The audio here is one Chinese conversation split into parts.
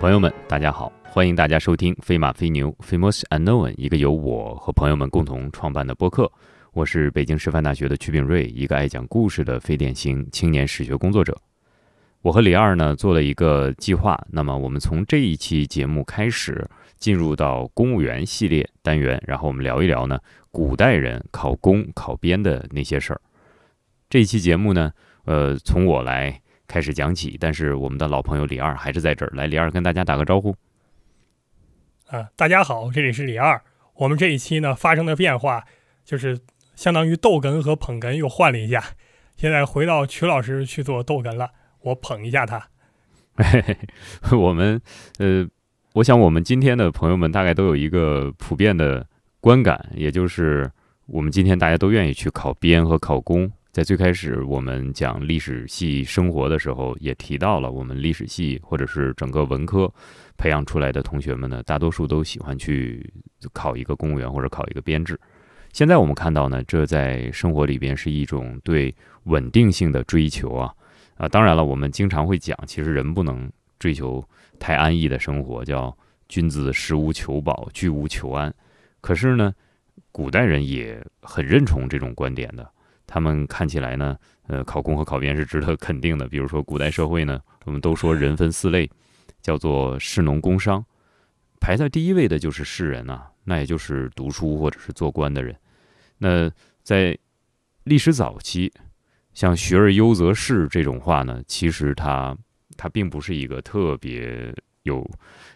朋友们，大家好，欢迎大家收听《飞马飞牛 Famous Unknown》，一个由我和朋友们共同创办的播客。我是北京师范大学的曲炳瑞，一个爱讲故事的非典型青年史学工作者。我和李二呢做了一个计划，那么我们从这一期节目开始，进入到公务员系列单元，然后我们聊一聊呢古代人考公考编的那些事儿。这一期节目呢，呃，从我来。开始讲起，但是我们的老朋友李二还是在这儿。来，李二跟大家打个招呼。啊，大家好，这里是李二。我们这一期呢发生的变化，就是相当于逗哏和捧哏又换了一下。现在回到曲老师去做逗哏了，我捧一下他。我们呃，我想我们今天的朋友们大概都有一个普遍的观感，也就是我们今天大家都愿意去考编和考公。在最开始我们讲历史系生活的时候，也提到了我们历史系或者是整个文科培养出来的同学们呢，大多数都喜欢去考一个公务员或者考一个编制。现在我们看到呢，这在生活里边是一种对稳定性的追求啊啊！当然了，我们经常会讲，其实人不能追求太安逸的生活，叫君子食无求饱，居无求安。可是呢，古代人也很认同这种观点的。他们看起来呢，呃，考公和考编是值得肯定的。比如说，古代社会呢，我们都说人分四类，叫做士、农、工、商，排在第一位的就是士人呐，那也就是读书或者是做官的人。那在历史早期，像“学而优则仕”这种话呢，其实它它并不是一个特别有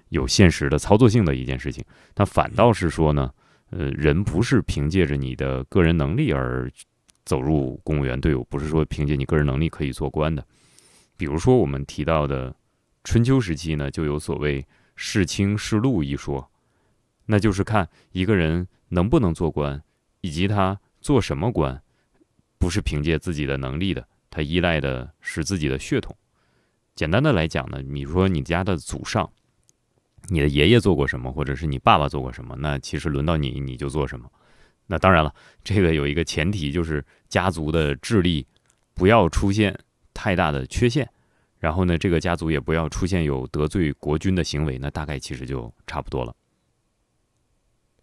有现实的操作性的一件事情，它反倒是说呢，呃，人不是凭借着你的个人能力而。走入公务员队伍，不是说凭借你个人能力可以做官的。比如说，我们提到的春秋时期呢，就有所谓“世卿世禄”一说，那就是看一个人能不能做官，以及他做什么官，不是凭借自己的能力的，他依赖的是自己的血统。简单的来讲呢，你说你家的祖上，你的爷爷做过什么，或者是你爸爸做过什么，那其实轮到你，你就做什么。那当然了，这个有一个前提，就是家族的智力不要出现太大的缺陷，然后呢，这个家族也不要出现有得罪国君的行为，那大概其实就差不多了。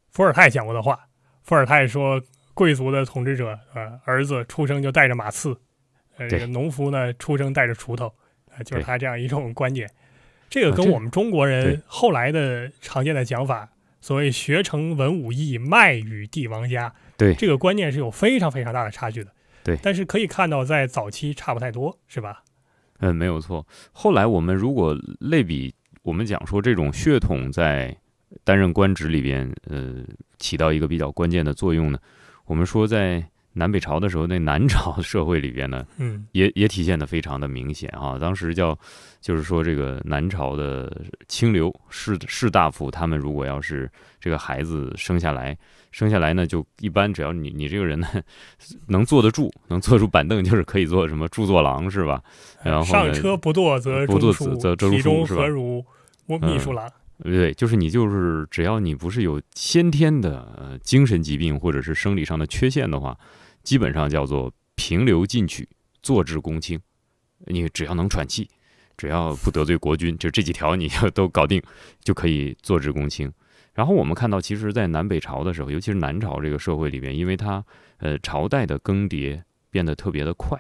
伏尔泰讲过的话，伏尔泰说，贵族的统治者，呃，儿子出生就带着马刺，呃，这个农夫呢，出生带着锄头，呃，就是他这样一种观点。这个跟我们中国人后来的常见的讲法。所谓学成文武艺，卖与帝王家，对这个观念是有非常非常大的差距的。对，但是可以看到，在早期差不太多，是吧？嗯，没有错。后来我们如果类比，我们讲说这种血统在担任官职里边，呃，起到一个比较关键的作用呢。我们说在。南北朝的时候，那南朝社会里边呢，嗯，也也体现的非常的明显啊。当时叫，就是说这个南朝的清流士士大夫，他们如果要是这个孩子生下来，生下来呢，就一般只要你你这个人呢能坐得住，能坐住板凳，就是可以做什么著作郎是吧？然后上车不坐则不坐则则其中何如秘书郎？对，就是你就是只要你不是有先天的精神疾病或者是生理上的缺陷的话。基本上叫做平流进取，坐至公卿。你只要能喘气，只要不得罪国君，就这几条你就都搞定，就可以坐至公卿。然后我们看到，其实，在南北朝的时候，尤其是南朝这个社会里边，因为它呃朝代的更迭变得特别的快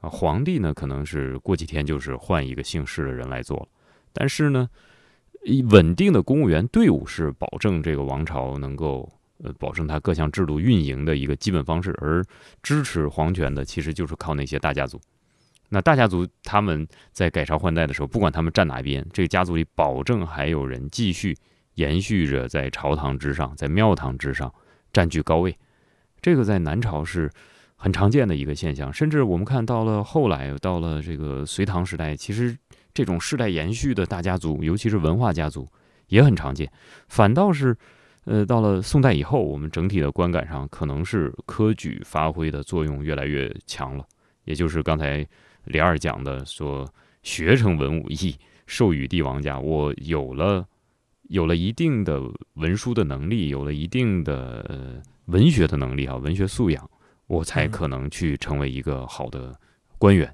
啊，皇帝呢可能是过几天就是换一个姓氏的人来做了，但是呢，稳定的公务员队伍是保证这个王朝能够。呃，保证它各项制度运营的一个基本方式，而支持皇权的其实就是靠那些大家族。那大家族他们在改朝换代的时候，不管他们站哪边，这个家族里保证还有人继续延续着在朝堂之上，在庙堂之上占据高位。这个在南朝是很常见的一个现象，甚至我们看到了后来到了这个隋唐时代，其实这种世代延续的大家族，尤其是文化家族也很常见，反倒是。呃，到了宋代以后，我们整体的观感上可能是科举发挥的作用越来越强了，也就是刚才李二讲的说，学成文武艺，授予帝王家，我有了有了一定的文书的能力，有了一定的呃文学的能力啊，文学素养，我才可能去成为一个好的官员。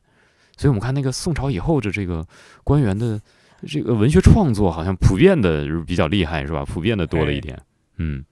所以，我们看那个宋朝以后的这个官员的这个文学创作好像普遍的比较厉害，是吧？普遍的多了一点。嗯。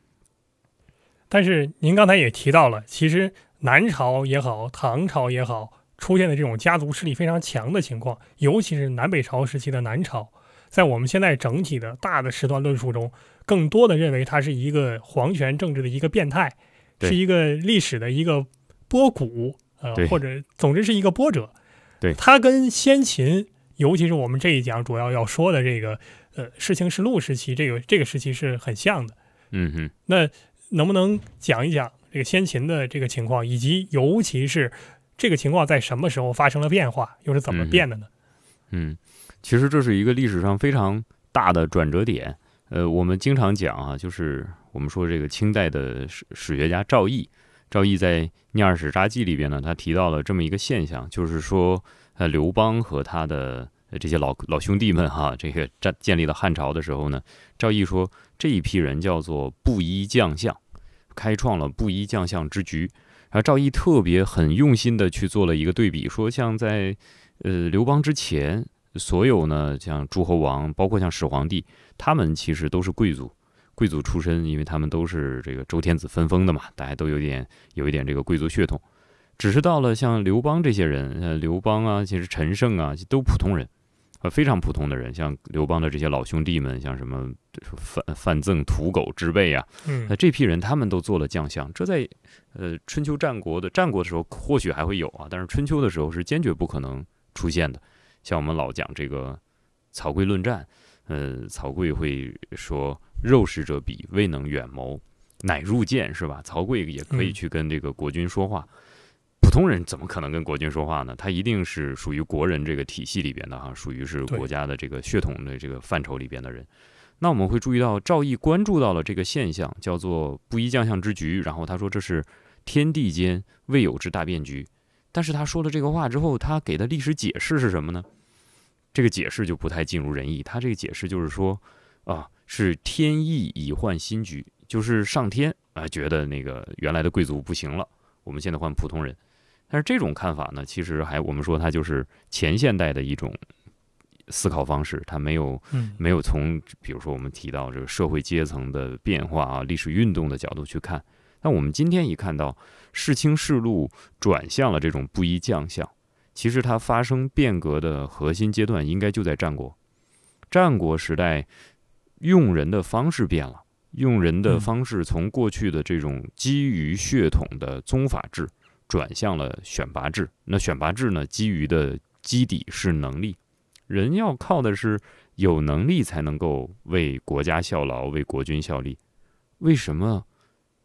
但是您刚才也提到了，其实南朝也好，唐朝也好，出现的这种家族势力非常强的情况，尤其是南北朝时期的南朝，在我们现在整体的大的时段论述中，更多的认为它是一个皇权政治的一个变态，是一个历史的一个波谷，呃，或者总之是一个波折。对，它跟先秦，尤其是我们这一讲主要要说的这个，呃，世情世路时期，这个这个时期是很像的。嗯哼，那。能不能讲一讲这个先秦的这个情况，以及尤其是这个情况在什么时候发生了变化，又是怎么变的呢？嗯，其实这是一个历史上非常大的转折点。呃，我们经常讲啊，就是我们说这个清代的史史学家赵翼，赵翼在《聂二史札记》里边呢，他提到了这么一个现象，就是说，呃，刘邦和他的这些老老兄弟们哈，这个建建立了汉朝的时候呢，赵翼说这一批人叫做布衣将相。开创了布衣将相之局，而赵翼特别很用心的去做了一个对比，说像在呃刘邦之前，所有呢像诸侯王，包括像始皇帝，他们其实都是贵族，贵族出身，因为他们都是这个周天子分封的嘛，大家都有点有一点这个贵族血统。只是到了像刘邦这些人，呃刘邦啊，其实陈胜啊，都普通人。呃，非常普通的人，像刘邦的这些老兄弟们，像什么范范增、屠狗之辈啊，那这批人他们都做了将相。这在呃春秋战国的战国的时候或许还会有啊，但是春秋的时候是坚决不可能出现的。像我们老讲这个曹刿论战，呃，曹刿会说：“肉食者鄙，未能远谋，乃入见，是吧？”曹刿也可以去跟这个国君说话。普通人怎么可能跟国君说话呢？他一定是属于国人这个体系里边的哈，属于是国家的这个血统的这个范畴里边的人。那我们会注意到赵毅关注到了这个现象，叫做布衣将相之局。然后他说这是天地间未有之大变局。但是他说了这个话之后，他给的历史解释是什么呢？这个解释就不太尽如人意。他这个解释就是说啊，是天意已换新局，就是上天啊觉得那个原来的贵族不行了，我们现在换普通人。但是这种看法呢，其实还我们说它就是前现代的一种思考方式，它没有没有从比如说我们提到这个社会阶层的变化啊、历史运动的角度去看。那我们今天一看到世卿世禄转向了这种布衣将相，其实它发生变革的核心阶段应该就在战国。战国时代用人的方式变了，用人的方式从过去的这种基于血统的宗法制。转向了选拔制，那选拔制呢？基于的基底是能力，人要靠的是有能力才能够为国家效劳、为国军效力。为什么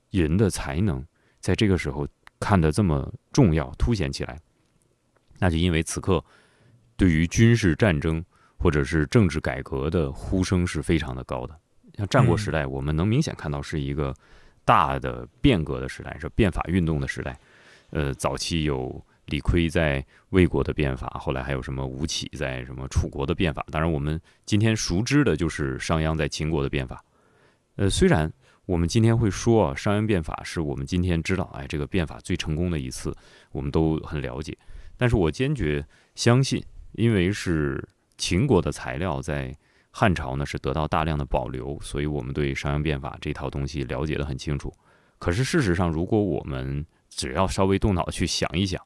人的才能在这个时候看得这么重要、凸显起来？那就因为此刻对于军事战争或者是政治改革的呼声是非常的高的。像战国时代，我们能明显看到是一个大的变革的时代，是变法运动的时代。呃，早期有李悝在魏国的变法，后来还有什么吴起在什么楚国的变法。当然，我们今天熟知的就是商鞅在秦国的变法。呃，虽然我们今天会说啊，商鞅变法是我们今天知道，哎，这个变法最成功的一次，我们都很了解。但是我坚决相信，因为是秦国的材料在汉朝呢是得到大量的保留，所以我们对商鞅变法这套东西了解的很清楚。可是事实上，如果我们只要稍微动脑去想一想，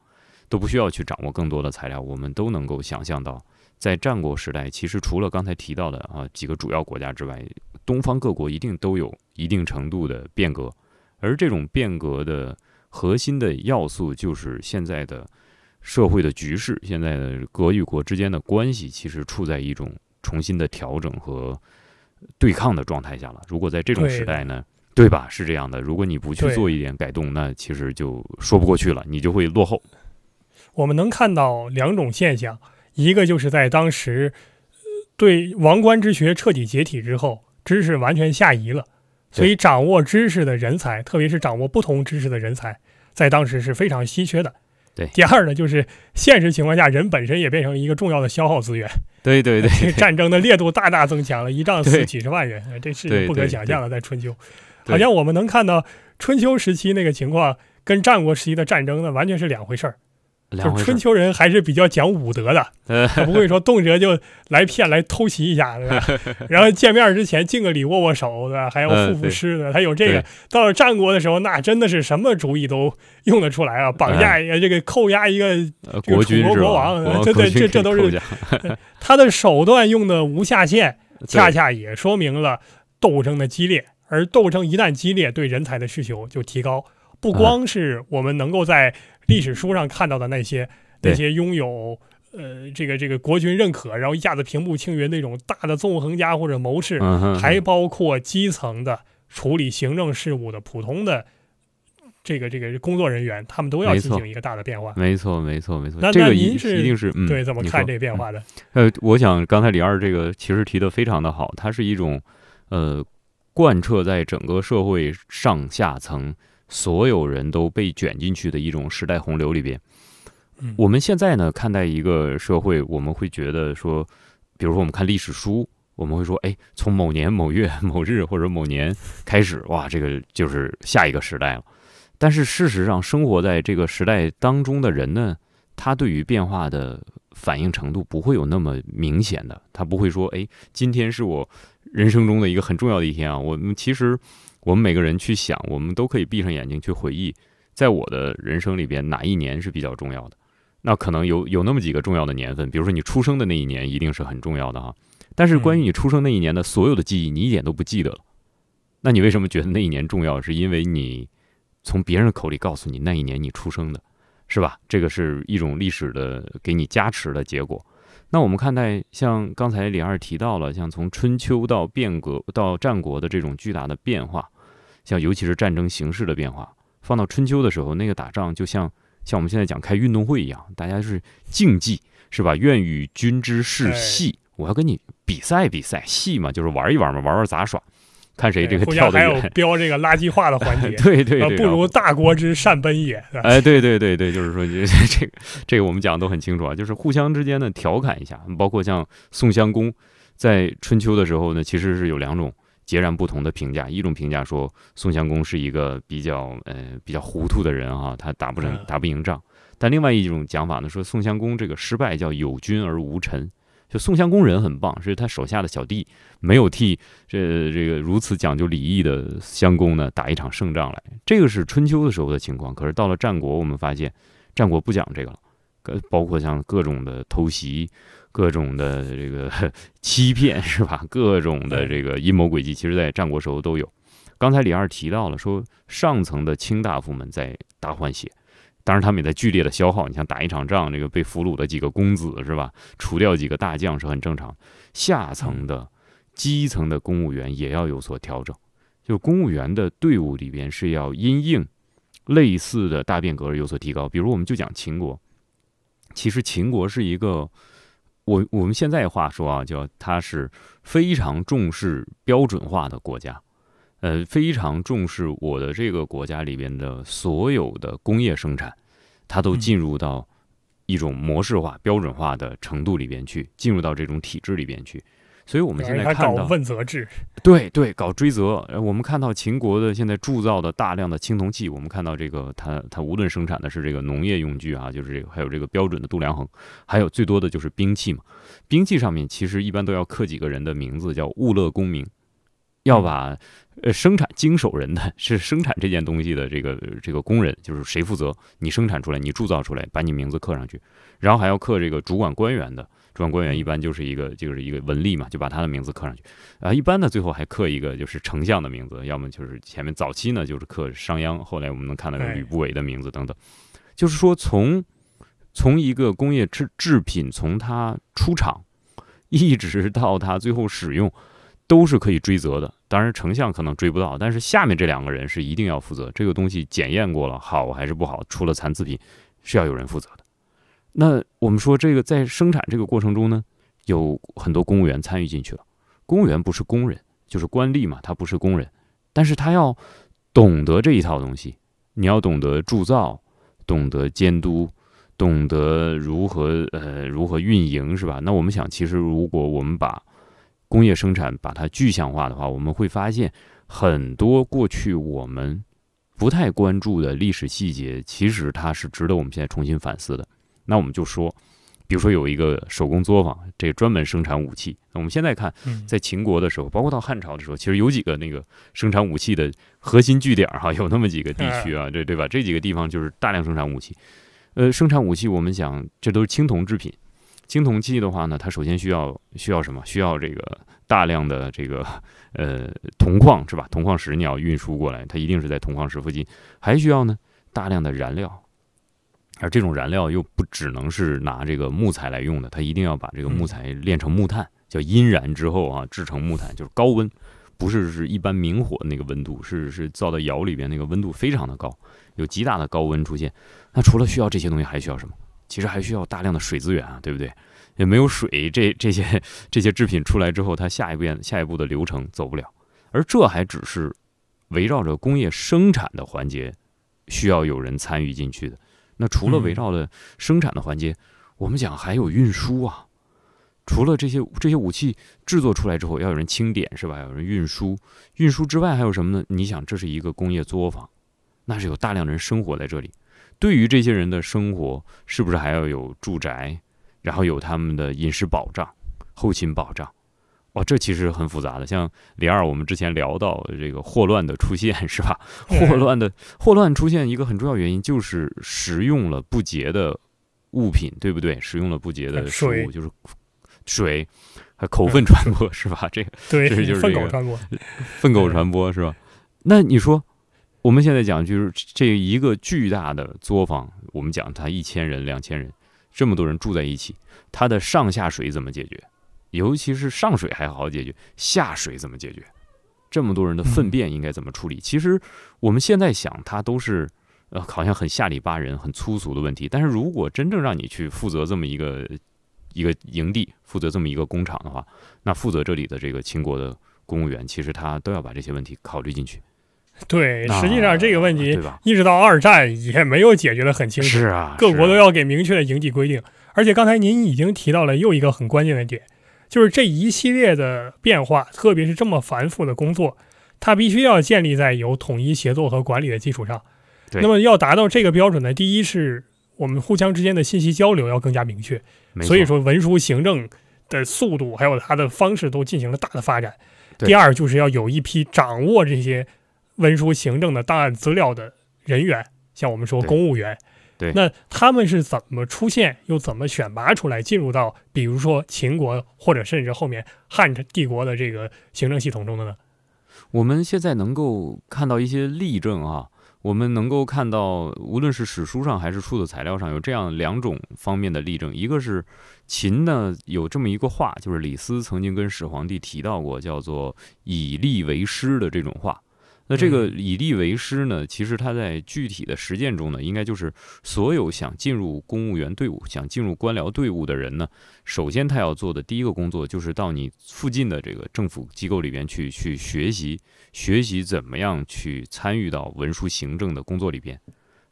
都不需要去掌握更多的材料，我们都能够想象到，在战国时代，其实除了刚才提到的啊几个主要国家之外，东方各国一定都有一定程度的变革，而这种变革的核心的要素，就是现在的社会的局势，现在的国与国之间的关系，其实处在一种重新的调整和对抗的状态下了。如果在这种时代呢？对吧？是这样的，如果你不去做一点改动，那其实就说不过去了，你就会落后。我们能看到两种现象，一个就是在当时对王冠之学彻底解体之后，知识完全下移了，所以掌握知识的人才，特别是掌握不同知识的人才，在当时是非常稀缺的。对。第二呢，就是现实情况下，人本身也变成一个重要的消耗资源。对对对。战争的烈度大大增强了，一仗死几十万人，这是不可想象的，在春秋。好像我们能看到春秋时期那个情况跟战国时期的战争呢，完全是两回事儿。就春秋人还是比较讲武德的，他不会说动辄就来骗来偷袭一下，对吧？然后见面之前敬个礼，握握手，对吧？还要赋赋诗的，他有这个。到了战国的时候，那真的是什么主意都用得出来啊！绑架一个，这个扣押一个国楚国国王，这这这这都是 他的手段用的无下限，恰恰也说明了斗争的激烈。而斗争一旦激烈，对人才的需求就提高。不光是我们能够在历史书上看到的那些那些拥有呃这个这个国君认可，然后一下子平步青云那种大的纵横家或者谋士，还包括基层的处理行政事务的普通的这个这个工作人员，他们都要进行一个大的变化。没错，没错，没错。那那您是一定是对怎么看这变化的？呃，我想刚才李二这个其实提的非常的好，它是一种呃贯彻在整个社会上下层。所有人都被卷进去的一种时代洪流里边。我们现在呢，看待一个社会，我们会觉得说，比如说我们看历史书，我们会说，哎，从某年某月某日或者某年开始，哇，这个就是下一个时代了。但是事实上，生活在这个时代当中的人呢，他对于变化的反应程度不会有那么明显的，他不会说，哎，今天是我人生中的一个很重要的一天啊。我们其实。我们每个人去想，我们都可以闭上眼睛去回忆，在我的人生里边哪一年是比较重要的？那可能有有那么几个重要的年份，比如说你出生的那一年一定是很重要的哈。但是关于你出生那一年的所有的记忆，你一点都不记得了。那你为什么觉得那一年重要？是因为你从别人口里告诉你那一年你出生的，是吧？这个是一种历史的给你加持的结果。那我们看待像刚才李二提到了，像从春秋到变革到战国的这种巨大的变化，像尤其是战争形势的变化，放到春秋的时候，那个打仗就像像我们现在讲开运动会一样，大家是竞技，是吧？愿与君之事戏，我要跟你比赛比赛，戏嘛就是玩一玩嘛，玩玩杂耍。看谁这个跳的远，还有标这个垃圾话的环节，对对对，不如大国之善奔也。哎，对对对对，就是说这 这个这个我们讲的都很清楚啊，就是互相之间的调侃一下。包括像宋襄公在春秋的时候呢，其实是有两种截然不同的评价。一种评价说宋襄公是一个比较呃比较糊涂的人哈，他打不成打不赢仗。但另外一种讲法呢，说宋襄公这个失败叫有君而无臣。就宋襄公人很棒，是他手下的小弟没有替这这个如此讲究礼义的襄公呢打一场胜仗来。这个是春秋的时候的情况，可是到了战国，我们发现战国不讲这个了，包括像各种的偷袭、各种的这个 欺骗，是吧？各种的这个阴谋诡计，其实在战国时候都有。刚才李二提到了，说上层的卿大夫们在大换血。当然，他们也在剧烈的消耗。你像打一场仗，这个被俘虏的几个公子是吧？除掉几个大将是很正常。下层的、基层的公务员也要有所调整。就公务员的队伍里边是要因应类似的大变革而有所提高。比如，我们就讲秦国。其实秦国是一个，我我们现在话说啊，叫它是非常重视标准化的国家。呃，非常重视我的这个国家里边的所有的工业生产，它都进入到一种模式化、标准化的程度里边去，进入到这种体制里边去。所以我们现在看到问责制，对对，搞追责。我们看到秦国的现在铸造的大量的青铜器，我们看到这个它它无论生产的是这个农业用具啊，就是这个还有这个标准的度量衡，还有最多的就是兵器嘛。兵器上面其实一般都要刻几个人的名字，叫物勒功名。要把呃生产经手人的是生产这件东西的这个这个工人，就是谁负责？你生产出来，你铸造出来，把你名字刻上去，然后还要刻这个主管官员的，主管官员一般就是一个就是一个文吏嘛，就把他的名字刻上去啊。一般呢，最后还刻一个就是丞相的名字，要么就是前面早期呢就是刻商鞅，后来我们能看到吕不韦的名字等等。就是说，从从一个工业制制品从它出厂一直到它最后使用。都是可以追责的，当然丞相可能追不到，但是下面这两个人是一定要负责。这个东西检验过了，好还是不好，出了残次品，是要有人负责的。那我们说这个在生产这个过程中呢，有很多公务员参与进去了。公务员不是工人，就是官吏嘛，他不是工人，但是他要懂得这一套东西。你要懂得铸造，懂得监督，懂得如何呃如何运营，是吧？那我们想，其实如果我们把工业生产把它具象化的话，我们会发现很多过去我们不太关注的历史细节，其实它是值得我们现在重新反思的。那我们就说，比如说有一个手工作坊，这个专门生产武器。那我们现在看，在秦国的时候，包括到汉朝的时候，其实有几个那个生产武器的核心据点哈，有那么几个地区啊，这对吧？这几个地方就是大量生产武器。呃，生产武器，我们想这都是青铜制品。青铜器的话呢，它首先需要需要什么？需要这个大量的这个 呃铜矿是吧？铜矿石你要运输过来，它一定是在铜矿石附近。还需要呢大量的燃料，而这种燃料又不只能是拿这个木材来用的，它一定要把这个木材炼成木炭，叫阴燃之后啊制成木炭，就是高温，不是是一般明火那个温度，是是造到窑里边那个温度非常的高，有极大的高温出现。那除了需要这些东西，还需要什么？其实还需要大量的水资源啊，对不对？也没有水，这这些这些制品出来之后，它下一步下一步的流程走不了。而这还只是围绕着工业生产的环节需要有人参与进去的。那除了围绕着生产的环节，我们讲还有运输啊。除了这些这些武器制作出来之后要有人清点是吧？有人运输，运输之外还有什么呢？你想，这是一个工业作坊，那是有大量人生活在这里。对于这些人的生活，是不是还要有住宅，然后有他们的饮食保障、后勤保障？哇，这其实很复杂的。像李二，我们之前聊到这个霍乱的出现，是吧？霍乱的霍乱出现一个很重要原因就是食用了不洁的物品，对不对？食用了不洁的食物，就是水，还口粪传播，是吧？这个对，这就是粪狗传播，粪狗传播是吧？那你说？我们现在讲就是这一个巨大的作坊，我们讲它一千人、两千人，这么多人住在一起，它的上下水怎么解决？尤其是上水还好解决，下水怎么解决？这么多人的粪便应该怎么处理？其实我们现在想，它都是呃，好像很下里巴人、很粗俗的问题。但是如果真正让你去负责这么一个一个营地，负责这么一个工厂的话，那负责这里的这个秦国的公务员，其实他都要把这些问题考虑进去。对，实际上这个问题一直到二战也没有解决的很清楚。是啊，各国都要给明确的营地规定。而且刚才您已经提到了又一个很关键的点，就是这一系列的变化，特别是这么繁复的工作，它必须要建立在有统一协作和管理的基础上。那么要达到这个标准呢，第一是我们互相之间的信息交流要更加明确。所以说文书行政的速度还有它的方式都进行了大的发展。第二就是要有一批掌握这些。文书行政的档案资料的人员，像我们说公务员，对，那他们是怎么出现，又怎么选拔出来，进入到比如说秦国或者甚至后面汉帝国的这个行政系统中的呢？我们现在能够看到一些例证啊，我们能够看到，无论是史书上还是出土材料上有这样两种方面的例证，一个是秦呢有这么一个话，就是李斯曾经跟始皇帝提到过，叫做以吏为师的这种话。那这个以吏为师呢？其实他在具体的实践中呢，应该就是所有想进入公务员队伍、想进入官僚队伍的人呢，首先他要做的第一个工作，就是到你附近的这个政府机构里边去去学习，学习怎么样去参与到文书行政的工作里边。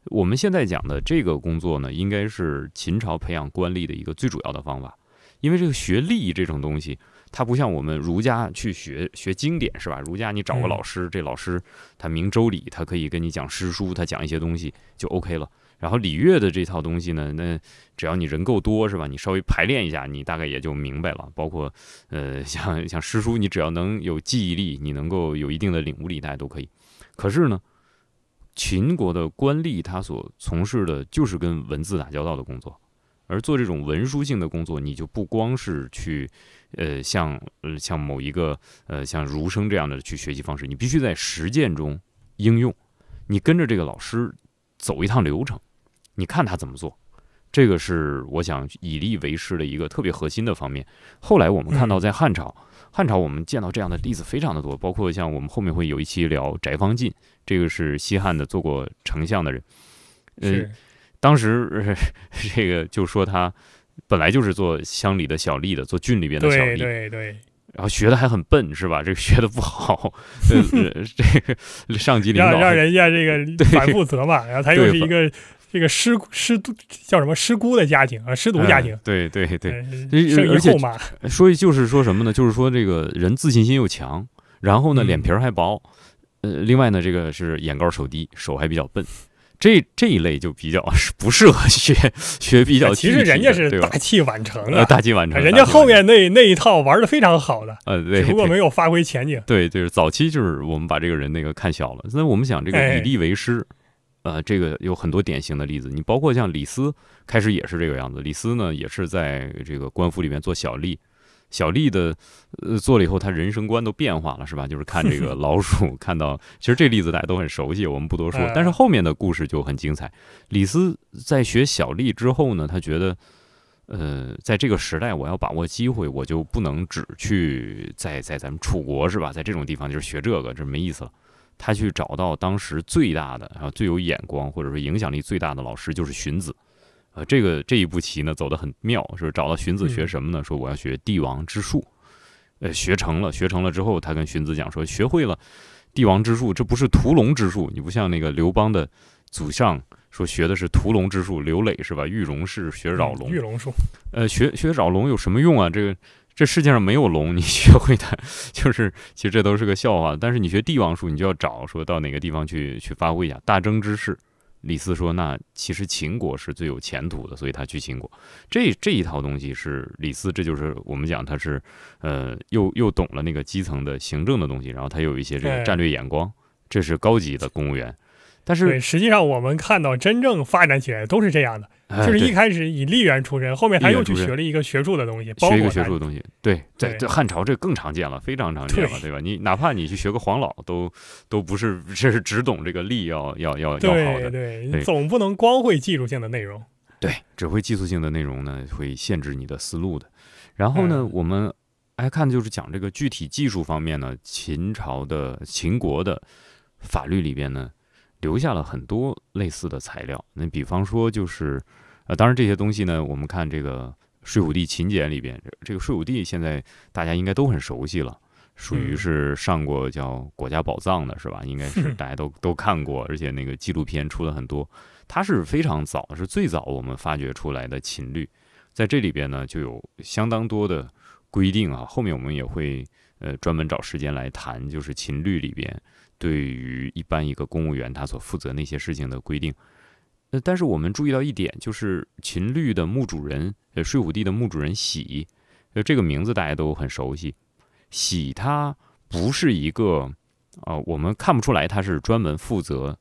我们现在讲的这个工作呢，应该是秦朝培养官吏的一个最主要的方法，因为这个学吏这种东西。他不像我们儒家去学学经典是吧？儒家你找个老师，这老师他明周礼，他可以跟你讲诗书，他讲一些东西就 OK 了。然后礼乐的这套东西呢，那只要你人够多是吧？你稍微排练一下，你大概也就明白了。包括呃，像像诗书，你只要能有记忆力，你能够有一定的领悟力，大家都可以。可是呢，秦国的官吏他所从事的就是跟文字打交道的工作。而做这种文书性的工作，你就不光是去，呃，像呃像某一个呃像儒生这样的去学习方式，你必须在实践中应用，你跟着这个老师走一趟流程，你看他怎么做，这个是我想以利为师的一个特别核心的方面。后来我们看到在汉朝，汉朝我们见到这样的例子非常的多，包括像我们后面会有一期聊翟方进，这个是西汉的做过丞相的人，呃。当时 这个就说他本来就是做乡里的小吏的，做郡里边的小吏，对对，然后学的还很笨，是吧？这个学的不好，这个上级领导让让人家这个 反复责嘛，然后他又是一个这个失失叫什么失孤的家庭啊，失独家庭，对对对，而且所以就是说什么呢？就是说这个人自信心又强，然后呢脸皮还薄，呃，另外呢这个是眼高手低，手还比较笨。这这一类就比较是不适合学学比较。其实人家是大器晚成啊，大器晚成。人家后面那那一套玩的非常好的，呃，对，只不过没有发挥前景。对，就是早期就是我们把这个人那个看小了。所以我们想这个以利为师，呃，这个有很多典型的例子。你包括像李斯，开始也是这个样子。李斯呢，也是在这个官府里面做小吏。小丽的，呃，做了以后，他人生观都变化了，是吧？就是看这个 老鼠，看到其实这例子大家都很熟悉，我们不多说。但是后面的故事就很精彩。李斯在学小丽之后呢，他觉得，呃，在这个时代，我要把握机会，我就不能只去在在咱们楚国，是吧？在这种地方就是学这个，这没意思了。他去找到当时最大的啊最有眼光或者说影响力最大的老师，就是荀子。呃，这个这一步棋呢走得很妙，是找到荀子学什么呢？说我要学帝王之术，呃，学成了，学成了之后，他跟荀子讲说，学会了帝王之术，这不是屠龙之术，你不像那个刘邦的祖上说学的是屠龙之术，刘磊是吧？玉龙是学扰龙，玉龙术，呃，学学扰龙有什么用啊？这个这世界上没有龙，你学会它 就是，其实这都是个笑话。但是你学帝王术，你就要找说到哪个地方去去发挥一下大争之势。李斯说：“那其实秦国是最有前途的，所以他去秦国。这这一套东西是李斯，这就是我们讲他是，呃，又又懂了那个基层的行政的东西，然后他有一些这个战略眼光，这是高级的公务员。”但是实际上，我们看到真正发展起来都是这样的，就是一开始以吏员出身，后面他又去学了一个学术的东西，学一个学术的东西。对，在在汉朝这更常见了，非常常见了，对吧？你哪怕你去学个黄老，都都不是，这是只懂这个吏要要要要好的。对，总不能光会技术性的内容。对，只会技术性的内容呢，会限制你的思路的。然后呢，我们爱看就是讲这个具体技术方面呢，秦朝的秦国的法律里边呢。留下了很多类似的材料，那比方说就是，呃，当然这些东西呢，我们看这个《睡虎地秦简》里边，这个《睡虎地》现在大家应该都很熟悉了，属于是上过叫《国家宝藏》的是吧？应该是大家都都看过，而且那个纪录片出了很多。它是非常早，是最早我们发掘出来的秦律，在这里边呢就有相当多的规定啊。后面我们也会呃专门找时间来谈，就是秦律里边。对于一般一个公务员，他所负责那些事情的规定，呃，但是我们注意到一点，就是秦律的墓主人，呃，睡虎地的墓主人喜，呃，这个名字大家都很熟悉。喜他不是一个，呃，我们看不出来他是专门负责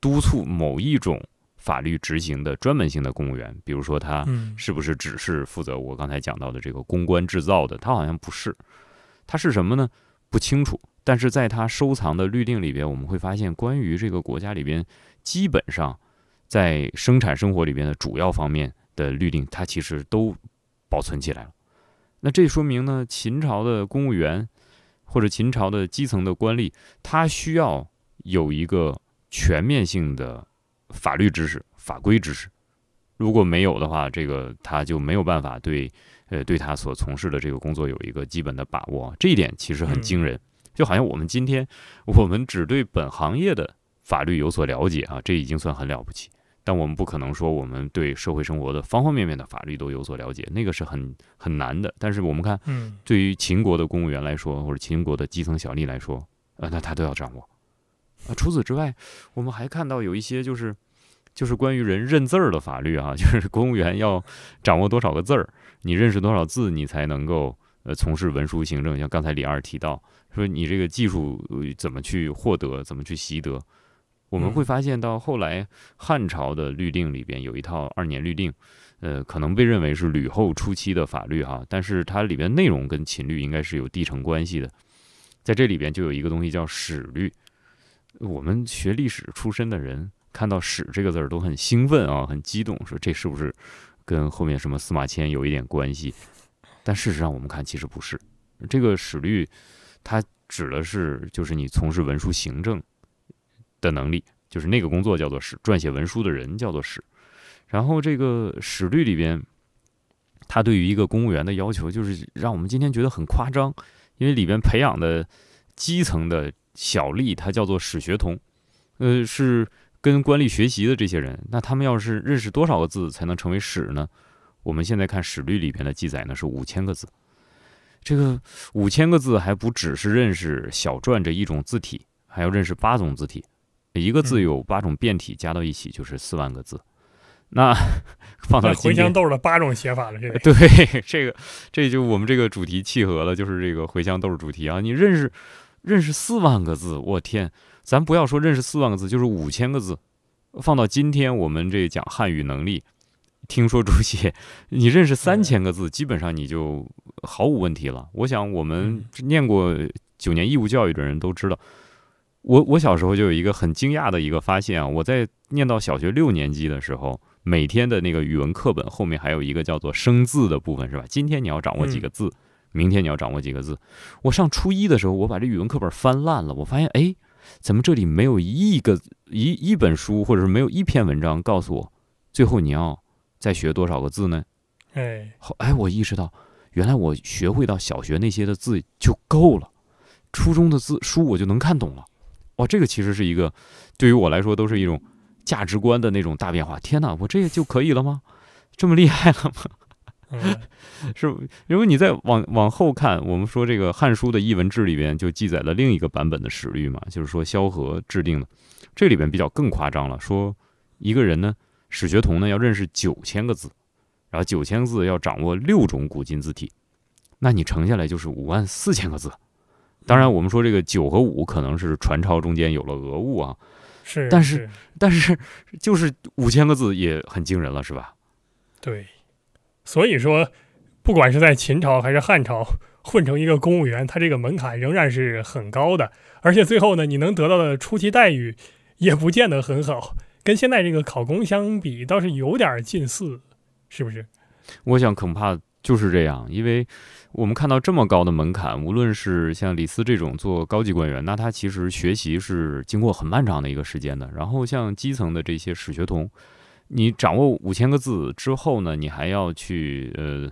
督促某一种法律执行的专门性的公务员。比如说，他是不是只是负责我刚才讲到的这个公关制造的？他好像不是，他是什么呢？不清楚。但是在他收藏的律令里边，我们会发现，关于这个国家里边，基本上在生产生活里边的主要方面的律令，它其实都保存起来了。那这说明呢，秦朝的公务员或者秦朝的基层的官吏，他需要有一个全面性的法律知识、法规知识。如果没有的话，这个他就没有办法对呃对他所从事的这个工作有一个基本的把握。这一点其实很惊人。就好像我们今天，我们只对本行业的法律有所了解啊，这已经算很了不起。但我们不可能说我们对社会生活的方方面面的法律都有所了解，那个是很很难的。但是我们看，对于秦国的公务员来说，或者秦国的基层小吏来说，呃，那他都要掌握。啊，除此之外，我们还看到有一些就是就是关于人认字儿的法律啊，就是公务员要掌握多少个字儿，你认识多少字，你才能够呃从事文书行政。像刚才李二提到。说你这个技术怎么去获得，怎么去习得？我们会发现到后来汉朝的律令里边有一套二年律令，呃，可能被认为是吕后初期的法律哈，但是它里边内容跟秦律应该是有递承关系的。在这里边就有一个东西叫史律，我们学历史出身的人看到“史”这个字儿都很兴奋啊，很激动，说这是不是跟后面什么司马迁有一点关系？但事实上我们看其实不是，这个史律。它指的是，就是你从事文书行政的能力，就是那个工作叫做史，撰写文书的人叫做史。然后这个史律里边，它对于一个公务员的要求，就是让我们今天觉得很夸张，因为里边培养的基层的小吏，他叫做史学童，呃，是跟官吏学习的这些人。那他们要是认识多少个字才能成为史呢？我们现在看史律里边的记载呢，是五千个字。这个五千个字还不只是认识小篆这一种字体，还要认识八种字体。一个字有八种变体，加到一起就是四万个字。那 放到茴香豆的八种写法了，这个对这个这就我们这个主题契合了，就是这个茴香豆主题啊。你认识认识四万个字，我天，咱不要说认识四万个字，就是五千个字，放到今天我们这讲汉语能力，听说读写，你认识三千个字，基本上你就毫无问题了。我想我们念过九年义务教育的人都知道，我我小时候就有一个很惊讶的一个发现啊，我在念到小学六年级的时候。每天的那个语文课本后面还有一个叫做生字的部分，是吧？今天你要掌握几个字，明天你要掌握几个字。我上初一的时候，我把这语文课本翻烂了，我发现，哎，怎么这里没有一个一一本书，或者是没有一篇文章告诉我，最后你要再学多少个字呢？哎，好，哎，我意识到，原来我学会到小学那些的字就够了，初中的字书我就能看懂了。哇，这个其实是一个对于我来说都是一种。价值观的那种大变化，天哪，我这就可以了吗？这么厉害了吗？是，因为你再往往后看，我们说这个《汉书》的译文志里边就记载了另一个版本的史律嘛，就是说萧何制定的，这里边比较更夸张了，说一个人呢，史学童呢要认识九千个字，然后九千字要掌握六种古今字体，那你乘下来就是五万四千个字。当然，我们说这个九和五可能是传抄中间有了讹误啊。是，但是，但是，就是五千个字也很惊人了，是吧？对，所以说，不管是在秦朝还是汉朝，混成一个公务员，他这个门槛仍然是很高的，而且最后呢，你能得到的初级待遇也不见得很好，跟现在这个考公相比，倒是有点近似，是不是？我想恐怕就是这样，因为。我们看到这么高的门槛，无论是像李斯这种做高级官员，那他其实学习是经过很漫长的一个时间的。然后像基层的这些史学童，你掌握五千个字之后呢，你还要去呃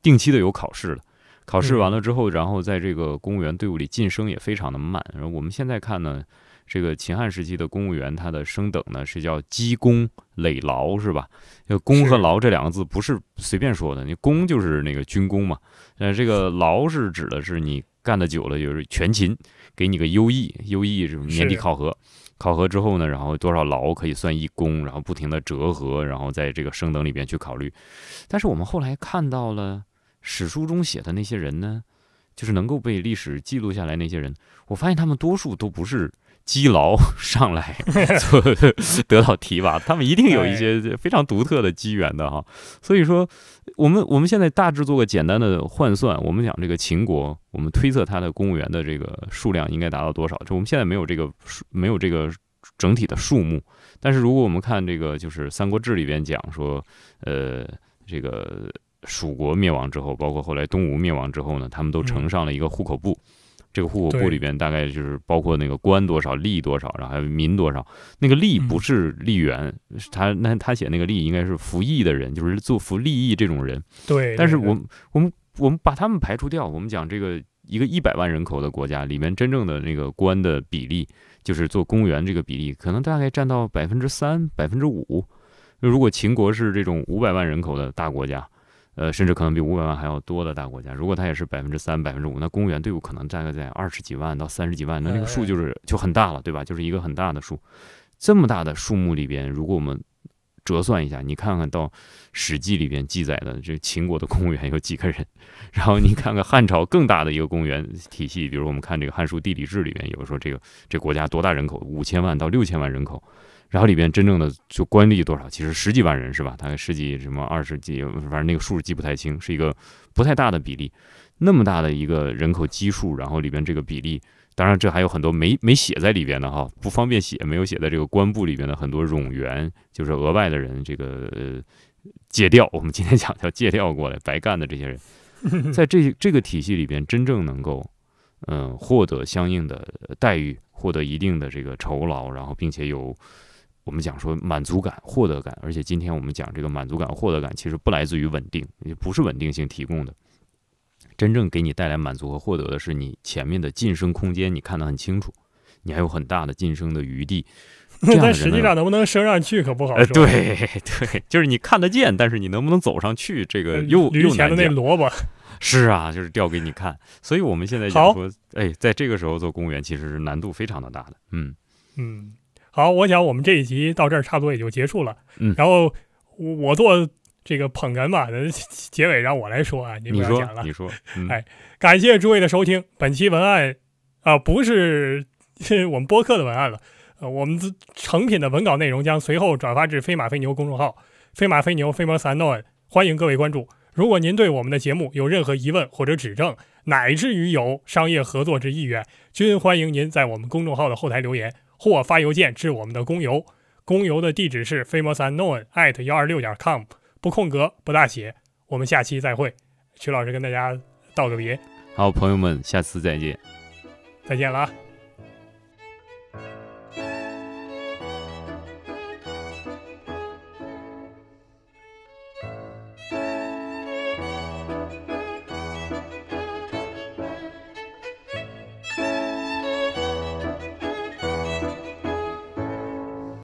定期的有考试了。考试完了之后，然后在这个公务员队伍里晋升也非常的慢。然后我们现在看呢。这个秦汉时期的公务员，他的升等呢是叫积功累劳，是吧？就功和劳这两个字不是随便说的，你功就是那个军功嘛，呃，这个劳是指的是你干的久了，就是全勤，给你个优异，优异是年底考核，考核之后呢，然后多少劳可以算一功，然后不停的折合，然后在这个升等里边去考虑。但是我们后来看到了史书中写的那些人呢，就是能够被历史记录下来那些人，我发现他们多数都不是。积劳 上来 得到提拔，他们一定有一些非常独特的机缘的哈。所以说，我们我们现在大致做个简单的换算，我们讲这个秦国，我们推测他的公务员的这个数量应该达到多少？就我们现在没有这个数，没有这个整体的数目。但是如果我们看这个，就是《三国志》里边讲说，呃，这个蜀国灭亡之后，包括后来东吴灭亡之后呢，他们都呈上了一个户口簿。这个户口簿里边大概就是包括那个官多少、吏多少，然后还有民多少。那个吏不是吏员，他那他写那个吏应该是服役的人，就是做服利益这种人。对。但是我们我们我们把他们排除掉，我们讲这个一个一百万人口的国家里面，真正的那个官的比例，就是做公务员这个比例，可能大概占到百分之三、百分之五。如果秦国是这种五百万人口的大国家。呃，甚至可能比五百万还要多的大国家，如果它也是百分之三、百分之五，那公务员队伍可能大概在二十几万到三十几万，那这个数就是就很大了，对吧？就是一个很大的数。这么大的数目里边，如果我们折算一下，你看看到《史记》里边记载的这秦国的公务员有几个人，然后你看看汉朝更大的一个公务员体系，比如我们看这个《汉书地理志》里边有说这个这国家多大人口，五千万到六千万人口。然后里边真正的就官吏多少？其实十几万人是吧？大概十几什么二十几，反正那个数记不太清，是一个不太大的比例。那么大的一个人口基数，然后里边这个比例，当然这还有很多没没写在里边的哈，不方便写，没有写在这个官部里边的很多冗员，就是额外的人，这个借调。我们今天讲叫借调过来白干的这些人，在这这个体系里边，真正能够嗯获得相应的待遇，获得一定的这个酬劳，然后并且有。我们讲说满足感、获得感，而且今天我们讲这个满足感、获得感，其实不来自于稳定，也不是稳定性提供的。真正给你带来满足和获得的是你前面的晋升空间，你看得很清楚，你还有很大的晋升的余地。但实际上能不能升上去可不好说。对 对，就是你看得见，但是你能不能走上去，这个又又难的那萝卜。是啊，就是调给你看。所以我们现在讲说，哎，在这个时候做公务员其实是难度非常的大的。嗯嗯。好，我想我们这一集到这儿差不多也就结束了。嗯，然后我做这个捧哏嘛的结尾，让我来说啊，你不要讲了。你说，哎，感谢诸位的收听。本期文案啊，不是我们播客的文案了。呃，我们成品的文稿内容将随后转发至飞马飞牛公众号“飞马飞牛 Famous Unknown”，欢迎各位关注。如果您对我们的节目有任何疑问或者指正，乃至于有商业合作之意愿，均欢迎您在我们公众号的后台留言。或发邮件至我们的公邮，公邮的地址是 famousunknown at 幺二六点 com，不空格，不大写。我们下期再会，曲老师跟大家道个别。好，朋友们，下次再见，再见了啊。